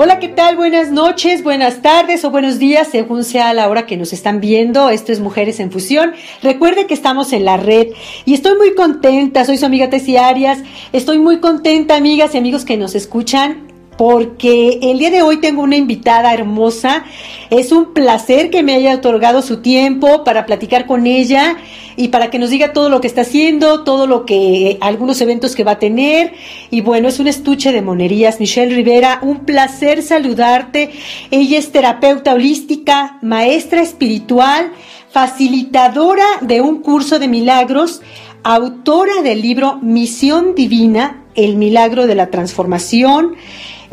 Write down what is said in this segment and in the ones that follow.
Hola, ¿qué tal? Buenas noches, buenas tardes o buenos días, según sea la hora que nos están viendo. Esto es Mujeres en Fusión. Recuerde que estamos en la red y estoy muy contenta. Soy su amiga Tessie Arias. Estoy muy contenta, amigas y amigos que nos escuchan porque el día de hoy tengo una invitada hermosa. Es un placer que me haya otorgado su tiempo para platicar con ella y para que nos diga todo lo que está haciendo, todo lo que, algunos eventos que va a tener. Y bueno, es un estuche de monerías. Michelle Rivera, un placer saludarte. Ella es terapeuta holística, maestra espiritual, facilitadora de un curso de milagros, autora del libro Misión Divina, el milagro de la transformación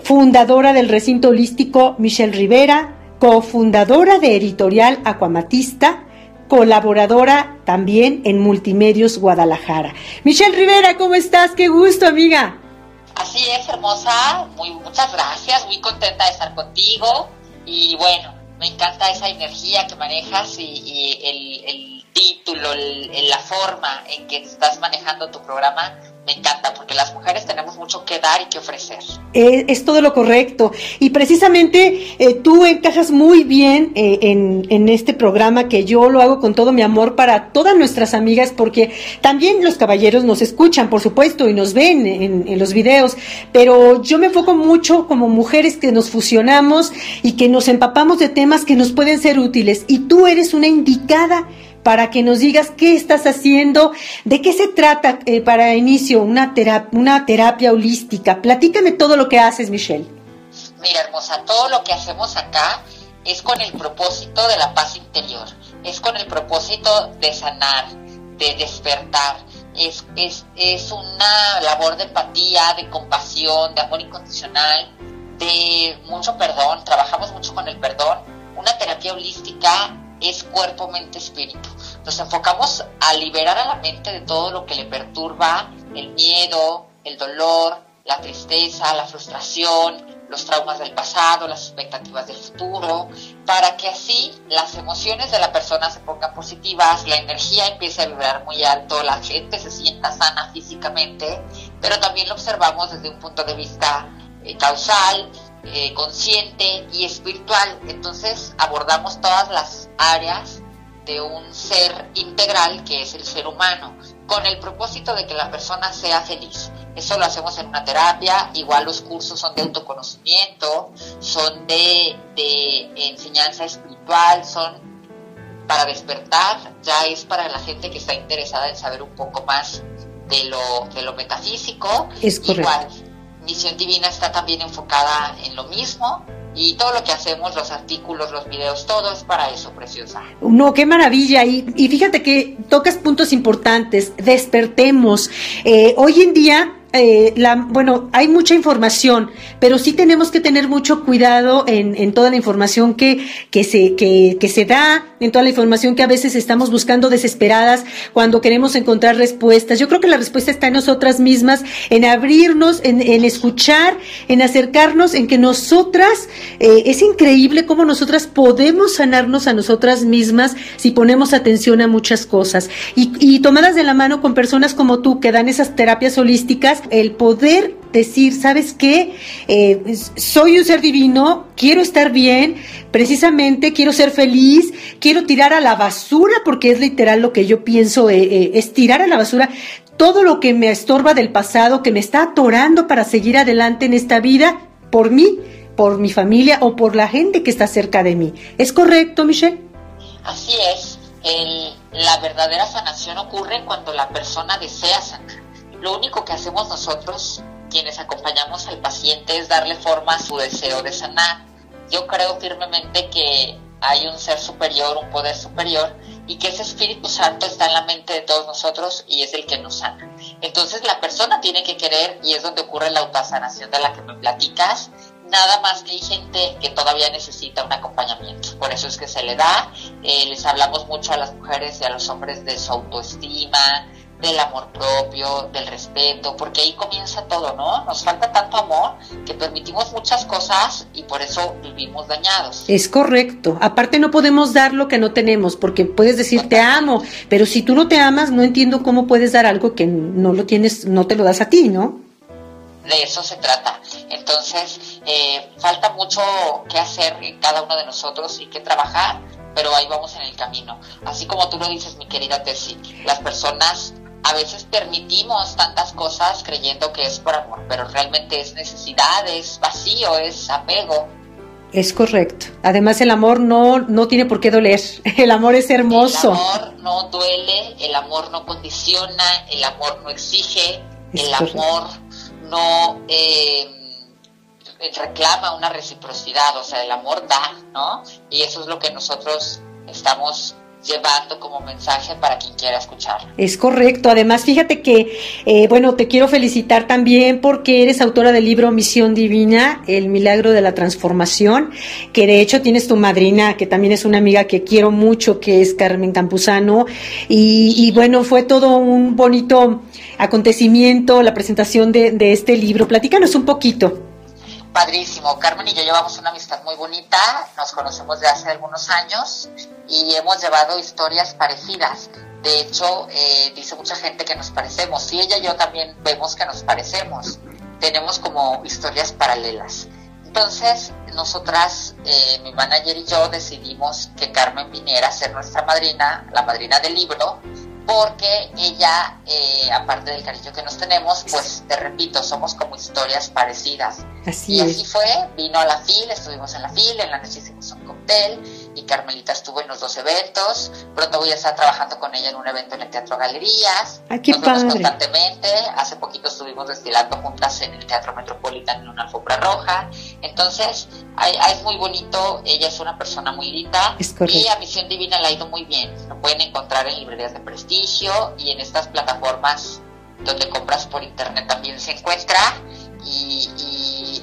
fundadora del recinto holístico Michelle Rivera, cofundadora de Editorial Acuamatista, colaboradora también en Multimedios Guadalajara. Michelle Rivera, ¿cómo estás? Qué gusto, amiga. Así es, hermosa. Muy, muchas gracias. Muy contenta de estar contigo. Y bueno, me encanta esa energía que manejas y, el, título, la forma en que estás manejando tu programa me encanta porque las mujeres tenemos mucho que dar y que ofrecer. Es, todo lo correcto. Y precisamente eh, tú encajas muy bien eh, en, este programa que yo lo hago con todo mi amor para todas nuestras amigas porque también los caballeros nos escuchan, por supuesto, y nos ven en, en los videos, pero yo me enfoco mucho como mujeres que nos fusionamos y que nos empapamos de temas que nos pueden ser útiles. Y tú eres una indicada para que nos digas qué estás haciendo, de qué se trata eh, para inicio una, una terapia holística. Platícame todo lo que haces, Michelle. Mira, hermosa, todo lo que hacemos acá es con el propósito de la paz interior, es con el propósito de sanar, de despertar. Es, es, es una labor de empatía, de compasión, de amor incondicional, de mucho perdón. Trabajamos mucho con el perdón. Una terapia holística es cuerpo, mente, espíritu. Nos enfocamos a liberar a la mente de todo lo que le perturba, el miedo, el dolor, la tristeza, la frustración, los traumas del pasado, las expectativas del futuro, para que así las emociones de la persona se pongan positivas, la energía empiece a vibrar muy alto, la gente se sienta sana físicamente, pero también lo observamos desde un punto de vista eh, causal, eh, consciente y espiritual. Entonces abordamos todas las áreas de un ser integral que es el ser humano, con el propósito de que la persona sea feliz. Eso lo hacemos en una terapia, igual los cursos son de autoconocimiento, son de, de enseñanza espiritual, son para despertar, ya es para la gente que está interesada en saber un poco más de lo, de lo metafísico. Es Igual, Misión Divina está también enfocada en lo mismo y todo lo que hacemos, los artículos, los videos, todo es para eso, preciosa. No, qué maravilla. Y, y fíjate que tocas puntos importantes, despertemos. Eh, hoy en día eh, la, bueno, hay mucha información, pero sí tenemos que tener mucho cuidado en, toda la información que, que, se, que, se da, en toda la información que a veces estamos buscando desesperadas cuando queremos encontrar respuestas. Yo creo que la respuesta está en nosotras mismas, en abrirnos, en, escuchar, en acercarnos, en que nosotras, eh, es increíble cómo nosotras podemos sanarnos a nosotras mismas si ponemos atención a muchas cosas. Y tomadas de la mano con personas como tú que dan esas terapias holísticas, el poder decir, ¿sabes qué? Eh, soy un ser divino, quiero estar bien, precisamente quiero ser feliz, quiero tirar a la basura, porque es literal lo que yo pienso, eh, eh, es tirar a la basura todo lo que me estorba del pasado, que me está atorando para seguir adelante en esta vida, por mí, por mi familia o por la gente que está cerca de mí. ¿Es correcto, Michelle? Así es. la verdadera sanación ocurre cuando la persona desea sanar lo único que hacemos nosotros, quienes acompañamos al paciente, es darle forma a su deseo de sanar. Yo creo firmemente que hay un ser superior, un poder superior, y que ese Espíritu Santo está en la mente de todos nosotros y es el que nos sana. Entonces la persona tiene que querer y es donde ocurre la autosanación de la que me platicas. Nada más que hay gente que todavía necesita un acompañamiento. Por eso es que se le da. Eh, les hablamos mucho a las mujeres y a los hombres de su autoestima, del amor propio, del respeto, porque ahí comienza todo, ¿no? Nos falta tanto amor que permitimos muchas cosas y por eso vivimos dañados. Es correcto. Aparte no podemos dar lo que no tenemos, porque puedes decir te amo, pero si tú no te amas, no entiendo cómo puedes dar algo que no lo tienes, no te lo das a ti, ¿no? De eso se trata. Entonces, Eh, falta mucho que hacer en cada uno de nosotros y que trabajar, pero ahí vamos en el camino. Así como tú lo dices, mi querida Tessie, las personas a veces permitimos tantas cosas creyendo que es por amor, pero realmente es necesidad, es vacío, es apego. Es correcto. Además, el amor no, no tiene por qué doler. El amor es hermoso. El amor no duele, el amor no condiciona, el amor no exige, el amor no eh, reclama una reciprocidad. O sea, el amor da, ¿no? Y eso es lo que nosotros estamos llevando como mensaje para quien quiera escuchar. Es correcto. Además, fíjate que, eh, bueno, te quiero felicitar también porque eres autora del libro Misión Divina, El Milagro de la Transformación, que de hecho tienes tu madrina, que también es una amiga que quiero mucho, que es Carmen Campuzano. Y, bueno, fue todo un bonito acontecimiento, la presentación de, de este libro. Platícanos un poquito padrísimo. Carmen y yo llevamos una amistad muy bonita, nos conocemos de hace algunos años y hemos llevado historias parecidas. De hecho, eh, dice mucha gente que nos parecemos. Y ella y yo también vemos que nos parecemos. Tenemos como historias paralelas. Entonces, nosotras, eh, mi manager y yo decidimos que Carmen viniera a ser nuestra madrina, la madrina del libro, porque ella, eh, aparte del cariño que nos tenemos, pues te repito, somos como historias parecidas. Así y así fue, vino a la FIL, estuvimos en la FIL, en la noche hicimos un cóctel y Carmelita estuvo en los dos eventos. Pronto voy a estar trabajando con ella en un evento en el Teatro Galerías. ¡Ay, qué Nos vemos constantemente. Hace poquito estuvimos desfilando juntas en el Teatro Metropolitano en una alfombra roja. Entonces, es muy bonito. Ella es una persona muy linda. y a Misión Divina le ha ido muy bien. Lo pueden encontrar en librerías de prestigio y en estas plataformas donde compras por internet también se encuentra. Y,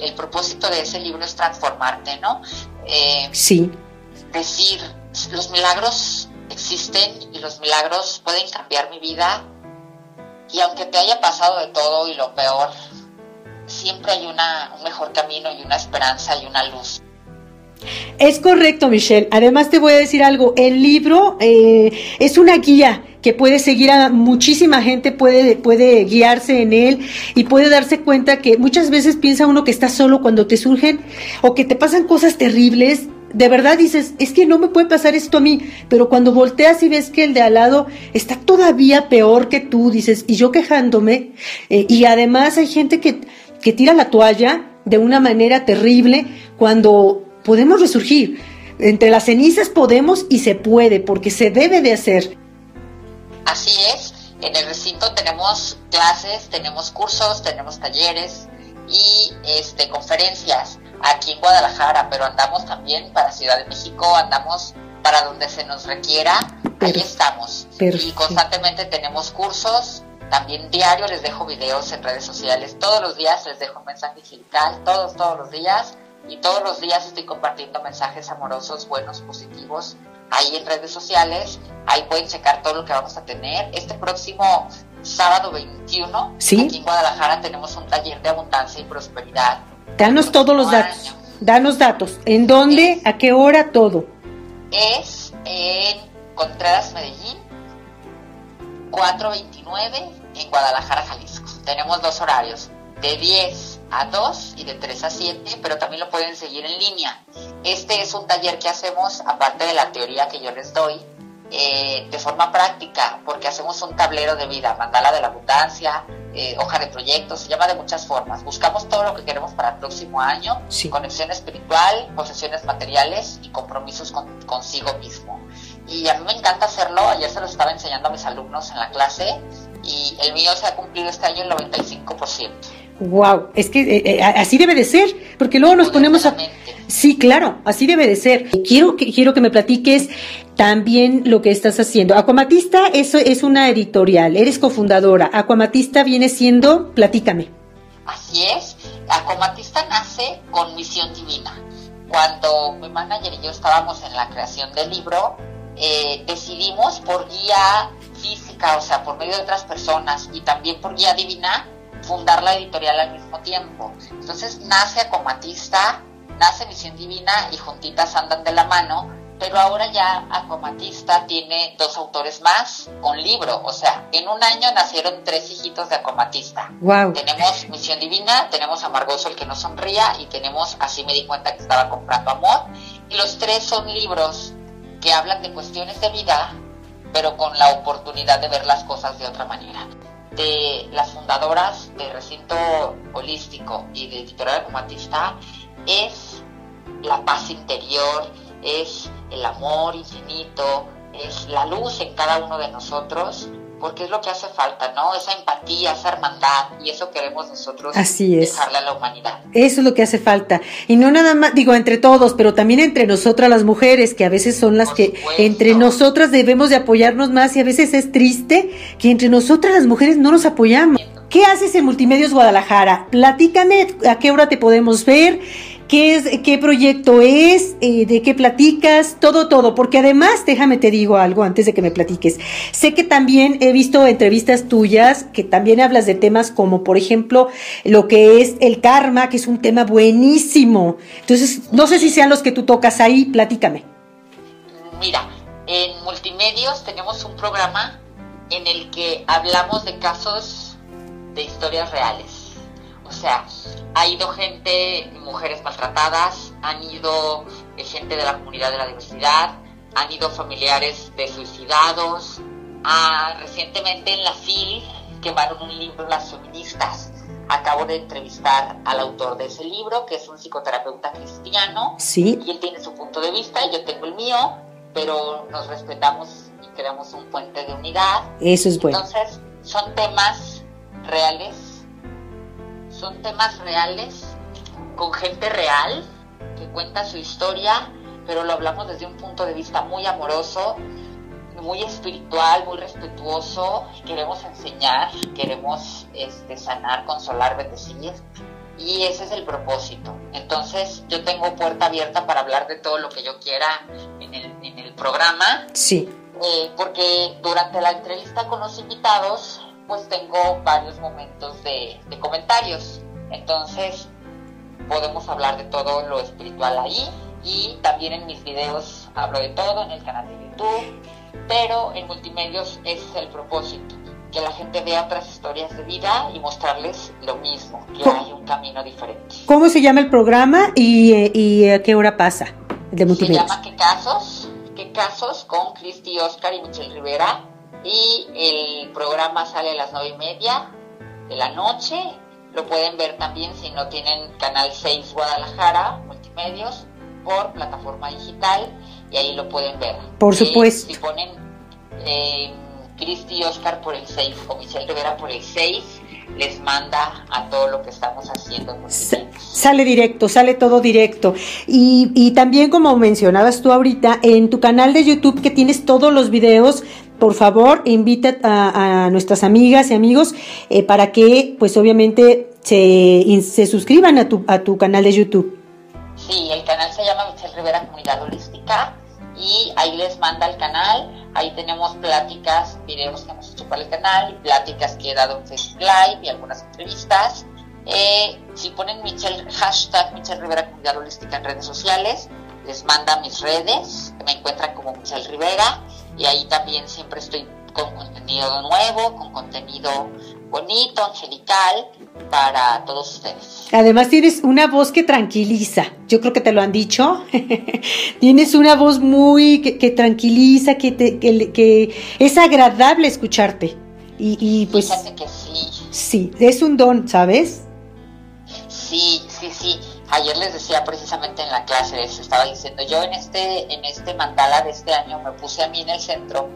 el propósito de ese libro es transformarte, ¿no? Eh, sí decir, los milagros existen y los milagros pueden cambiar mi vida y aunque te haya pasado de todo y lo peor, siempre hay una, un mejor camino y una esperanza y una luz. Es correcto, Michelle. Además te voy a decir algo. El libro eh, es una guía que puede seguir a muchísima gente, puede, puede guiarse en él y puede darse cuenta que muchas veces piensa uno que está solo cuando te surgen o que te pasan cosas terribles de verdad dices, es que no me puede pasar esto a mí, pero cuando volteas y ves que el de al lado está todavía peor que tú, dices, y yo quejándome, eh, y además hay gente que, que tira la toalla de una manera terrible cuando podemos resurgir. Entre las cenizas podemos y se puede, porque se debe de hacer. Así es, en el recinto tenemos clases, tenemos cursos, tenemos talleres y este, conferencias aquí en Guadalajara, pero andamos también para Ciudad de México, andamos para donde se nos requiera, ahí estamos. Y constantemente tenemos cursos, también diario les dejo videos en redes sociales, todos los días les dejo un mensaje digital, todos, todos los días, y todos los días estoy compartiendo mensajes amorosos, buenos, positivos, ahí en redes sociales, ahí pueden checar todo lo que vamos a tener. Este próximo sábado 21, aquí en Guadalajara tenemos un taller de abundancia y prosperidad Danos todos los datos. Danos datos. ¿En dónde? ¿A qué hora? Todo. Es en Contreras, Medellín, 429 en Guadalajara, Jalisco. Tenemos dos horarios, de 10 a 2 y de 3 a 7, pero también lo pueden seguir en línea. Este es un taller que hacemos, aparte de la teoría que yo les doy, eh, de forma práctica, porque hacemos un tablero de vida, mandala de la abundancia, eh, hoja de proyectos, se llama de muchas formas. Buscamos todo lo que queremos para el próximo año, conexión espiritual, posesiones materiales y compromisos consigo mismo. Y a mí me encanta hacerlo, ayer se lo estaba enseñando a mis alumnos en la clase y el mío se ha cumplido este año el 95%. Wow, es que eh, eh, así debe de ser, porque luego nos ponemos a... Sí, claro, así debe de ser. Quiero que, quiero que me platiques también lo que estás haciendo. Aquamatista eso es una editorial, eres cofundadora. Aquamatista viene siendo, platícame. Así es, Aquamatista nace con misión divina. Cuando mi manager y yo estábamos en la creación del libro, eh, decidimos por guía física, o sea, por medio de otras personas y también por guía divina, fundar la editorial al mismo tiempo. Entonces nace Acomatista, nace Misión Divina y juntitas andan de la mano, pero ahora ya Acuamatista tiene dos autores más con libro, o sea, en un año nacieron tres hijitos de Acuamatista. Wow. Tenemos Misión Divina, tenemos Amargoso el que no sonría y tenemos Así me di cuenta que estaba comprando amor. Y los tres son libros que hablan de cuestiones de vida, pero con la oportunidad de ver las cosas de otra manera. De las fundadoras de Recinto Holístico y de Editorial Acuamatista es la paz interior, es el amor infinito, es la luz en cada uno de nosotros, porque es lo que hace falta, ¿no? Esa empatía, esa hermandad, y eso queremos nosotros Así es. dejarle a la humanidad. Eso es lo que hace falta. Y no nada más, digo, entre todos, pero también entre nosotras las mujeres, que a veces son las Por que supuesto. entre nosotras debemos de apoyarnos más y a veces es triste que entre nosotras las mujeres no nos apoyamos. ¿Qué haces en Multimedios Guadalajara? Platícame a qué hora te podemos ver, qué es, qué proyecto es, eh, de qué platicas, todo, todo. Porque además, déjame te digo algo antes de que me platiques. Sé que también he visto entrevistas tuyas que también hablas de temas como, por ejemplo, lo que es el karma, que es un tema buenísimo. Entonces, no sé si sean los que tú tocas ahí, platícame. Mira, en Multimedios tenemos un programa en el que hablamos de casos de historias reales. O sea, ha ido gente, mujeres maltratadas, han ido eh, gente de la comunidad de la diversidad, han ido familiares de suicidados. Ah, recientemente en la FIL quemaron un libro las feministas. Acabo de entrevistar al autor de ese libro, que es un psicoterapeuta cristiano, Sí, y él tiene su punto de vista y yo tengo el mío, pero nos respetamos y creamos un puente de unidad. eso es bueno. Entonces, son temas reales, son temas reales con gente real que cuenta su historia, pero lo hablamos desde un punto de vista muy amoroso, muy espiritual, muy respetuoso. Queremos enseñar, queremos este, sanar, consolar, bendecir. Y ese es el propósito. Entonces yo tengo puerta abierta para hablar de todo lo que yo quiera en el, en el programa, Sí, eh, porque durante la entrevista con los invitados, pues tengo varios momentos de, de comentarios. Entonces podemos hablar de todo lo espiritual ahí y también en mis videos hablo de todo en el canal de YouTube, pero en multimedios ese es el propósito, que la gente vea otras historias de vida y mostrarles lo mismo, que hay un camino diferente. ¿Cómo se llama el programa y, eh, y a qué hora pasa? De Se Multimedios. llama ¿Qué casos? ¿Qué casos? Con Cristi Oscar y Michelle Rivera. Y el programa sale a las nueve y media de la noche. Lo pueden ver también si no tienen Canal 6 Guadalajara, Multimedios, por plataforma digital. Y ahí lo pueden ver. Por Eh, supuesto. si ponen eh, Cristi Oscar por el 6 o Michelle Rivera por el 6, les manda a todo lo que estamos haciendo. Sale directo, sale todo directo. Y, y también como mencionabas tú ahorita, en tu canal de YouTube que tienes todos los videos, por favor, invita a, nuestras amigas y amigos eh, para que, pues obviamente, se suscriban a tu, a tu canal de YouTube. Sí, el canal se llama Michelle Rivera Comunidad Holística y ahí les manda el canal. Ahí tenemos pláticas, videos que hemos hecho para el canal, pláticas que he dado en Facebook Live y algunas entrevistas. Eh, si ponen Michelle, hashtag Michelle Rivera Comunidad Holística en redes sociales, les manda mis redes, me encuentran como Michelle Rivera y ahí también siempre estoy con contenido nuevo, con contenido bonito, angelical para todos ustedes. Además tienes una voz que tranquiliza, yo creo que te lo han dicho, tienes una voz muy que, que tranquiliza, que, te, que, que es agradable escucharte. Y, y pues Fíjate que sí, sí, es un don, ¿sabes? Sí, sí, sí. Ayer les decía precisamente en la clase, les estaba diciendo, yo en este, en este mandala de este año me puse a mí en el centro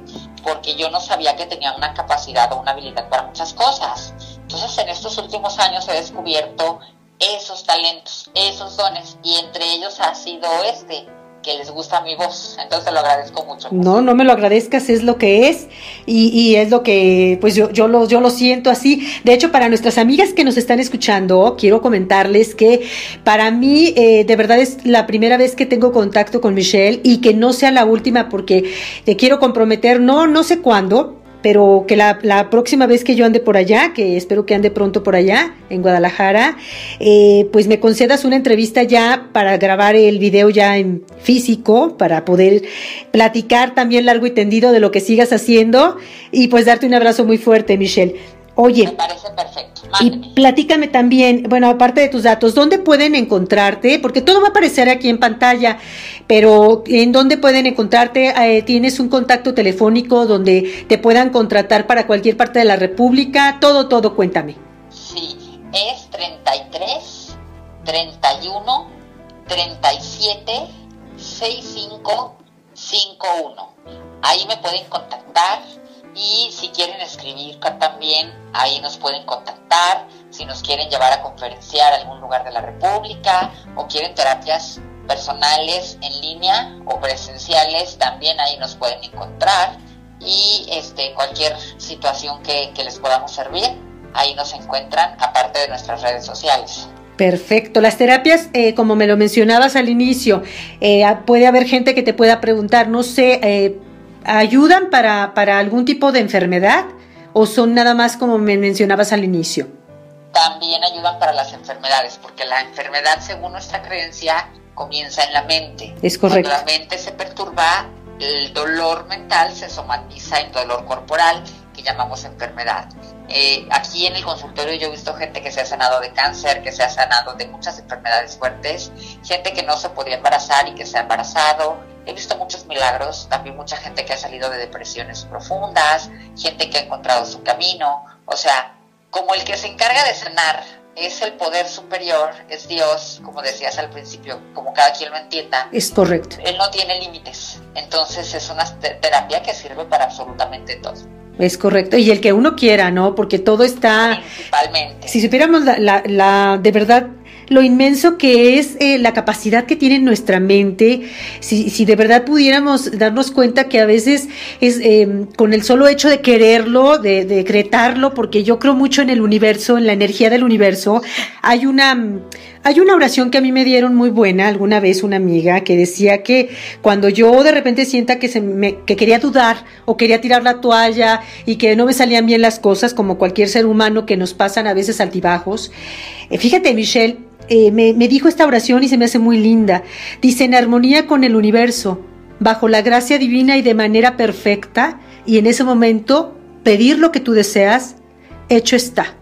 porque yo no sabía que tenía una capacidad o una habilidad para muchas cosas. Entonces en estos últimos años he descubierto esos talentos, esos dones, y entre ellos ha sido este, que les gusta mi voz. Entonces lo agradezco mucho. No, no me lo agradezcas, es lo que es y, y es lo que, pues yo, yo, lo, yo lo siento así. De hecho, para nuestras amigas que nos están escuchando, quiero comentarles que para mí eh, de verdad es la primera vez que tengo contacto con Michelle y que no sea la última porque te quiero comprometer, no, no sé cuándo, pero que la, la, próxima vez que yo ande por allá, que espero que ande pronto por allá, en Guadalajara, eh, pues me concedas una entrevista ya para grabar el video ya en físico, para poder platicar también largo y tendido de lo que sigas haciendo y pues darte un abrazo muy fuerte, Michelle. Oye. Me parece perfecto. Y platícame también, bueno, aparte de tus datos, ¿dónde pueden encontrarte? Porque todo va a aparecer aquí en pantalla, pero ¿en dónde pueden encontrarte? Eh, ¿Tienes un contacto telefónico donde te puedan contratar para cualquier parte de la República? Todo, todo, cuéntame. Sí, es 33 31 37 65 51. Ahí me pueden contactar y si quieren escribir también, ahí nos pueden contactar. Si nos quieren llevar a conferenciar a algún lugar de la República o quieren terapias personales en línea o presenciales, también ahí nos pueden encontrar. Y este, cualquier situación que, les podamos servir, ahí nos encuentran, aparte de nuestras redes sociales. Perfecto. Las terapias, eh, como me lo mencionabas al inicio, eh, puede haber gente que te pueda preguntar, no sé, eh, ayudan para, para algún tipo de enfermedad o son nada más como me mencionabas al inicio? También ayudan para las enfermedades, porque la enfermedad, según nuestra creencia, comienza en la mente. Es correcto. Cuando la mente se perturba, el dolor mental se somatiza en dolor corporal, que llamamos enfermedad. Eh, aquí en el consultorio yo he visto gente que se ha sanado de cáncer, que se ha sanado de muchas enfermedades fuertes, gente que no se podía embarazar y que se ha embarazado, He visto muchos milagros, también mucha gente que ha salido de depresiones profundas, gente que ha encontrado su camino. O sea, como el que se encarga de sanar es el poder superior, es Dios, como decías al principio, como cada quien lo entienda. Es correcto. Él no tiene límites. Entonces es una terapia que sirve para absolutamente todo. Es correcto. Y el que uno quiera, ¿no? Porque todo está... Principalmente. Si supiéramos la, la, la de verdad lo inmenso que es eh, la capacidad que tiene nuestra mente, si, si, de verdad pudiéramos darnos cuenta que a veces es em, con el solo hecho de quererlo, de, decretarlo, porque yo creo mucho en el universo, en la energía del universo, hay una... Hay una oración que a mí me dieron muy buena alguna vez una amiga que decía que cuando yo de repente sienta que se me, que quería dudar o quería tirar la toalla y que no me salían bien las cosas como cualquier ser humano que nos pasan a veces altibajos, eh, fíjate Michelle, eh, me, dijo esta oración y se me hace muy linda. Dice, en armonía con el universo, bajo la gracia divina y de manera perfecta, y en ese momento pedir lo que tú deseas, hecho está.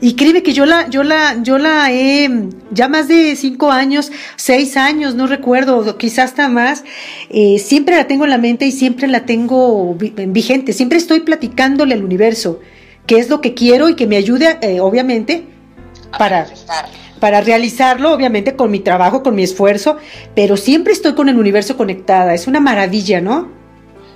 Y créeme que yo la, yo la, yo la he, ya más de cinco años, seis años, no recuerdo, quizás hasta más, eh, siempre la tengo en la mente y siempre la tengo vigente, siempre estoy platicándole al universo qué es lo que quiero y que me ayude, eh, obviamente, para, para realizarlo, obviamente con mi trabajo, con mi esfuerzo, pero siempre estoy con el universo conectada. Es una maravilla, ¿no?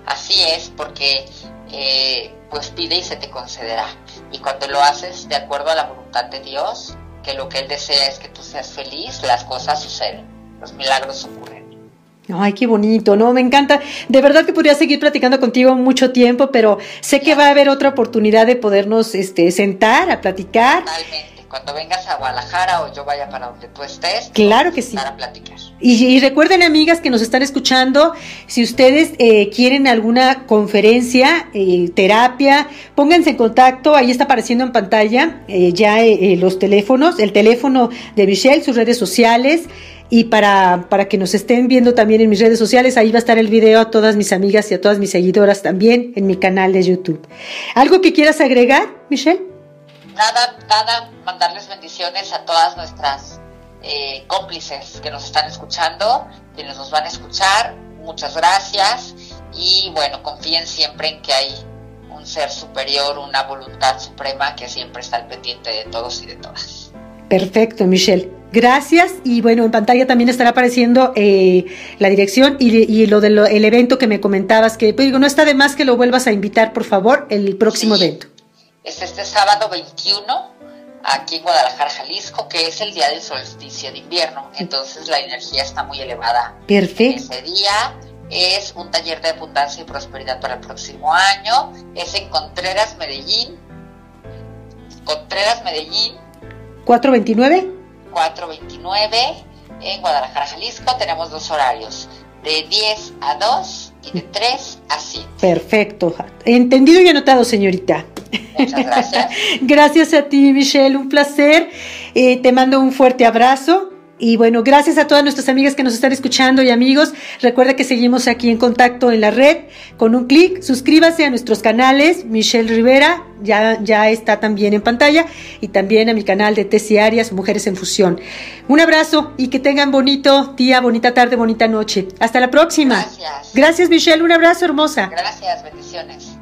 Así es, porque eh, pues pide y se te concederá. Y cuando lo haces de acuerdo a la voluntad de Dios, que lo que Él desea es que tú seas feliz, las cosas suceden, los milagros ocurren. Ay, qué bonito, ¿no? Me encanta. De verdad que podría seguir platicando contigo mucho tiempo, pero sé que va a haber otra oportunidad de podernos este, sentar a platicar. Totalmente cuando vengas a Guadalajara o yo vaya para donde tú estés, claro que sí. Para platicar. Y, recuerden, amigas que nos están escuchando, si ustedes eh, quieren alguna conferencia, eh, terapia, pónganse en contacto. Ahí está apareciendo en pantalla eh, ya los teléfonos, el teléfono de Michelle, sus redes sociales. Y para, para que nos estén viendo también en mis redes sociales, ahí va a estar el video a todas mis amigas y a todas mis seguidoras también en mi canal de YouTube. ¿Algo que quieras agregar, Michelle? Nada, nada, mandarles bendiciones a todas nuestras eh, cómplices que nos están escuchando, quienes nos van a escuchar, muchas gracias y bueno, confíen siempre en que hay un ser superior, una voluntad suprema que siempre está al pendiente de todos y de todas. Perfecto, Michelle. Gracias y bueno, en pantalla también estará apareciendo eh, la dirección y, lo del evento que me comentabas, que pues, digo, no está de más que lo vuelvas a invitar, por favor, el próximo evento es este sábado 21 aquí en Guadalajara, Jalisco, que es el día del solsticio de invierno. Entonces la energía está muy elevada. Perfecto. Ese día es un taller de abundancia y prosperidad para el próximo año. Es en Contreras, Medellín. Contreras, Medellín. 429. 429 en Guadalajara, Jalisco. Tenemos dos horarios, de 10 a 2 y de 3 a 7. Perfecto. Entendido y anotado, señorita. Muchas gracias. gracias a ti, Michelle. Un placer. Eh, te mando un fuerte abrazo. Y bueno, gracias a todas nuestras amigas que nos están escuchando y amigos. Recuerda que seguimos aquí en contacto en la red. Con un clic, suscríbase a nuestros canales. Michelle Rivera ya, ya está también en pantalla. Y también a mi canal de Tesi Arias, Mujeres en Fusión. Un abrazo y que tengan bonito día, bonita tarde, bonita noche. Hasta la próxima. Gracias. Gracias, Michelle. Un abrazo hermosa. Gracias, bendiciones.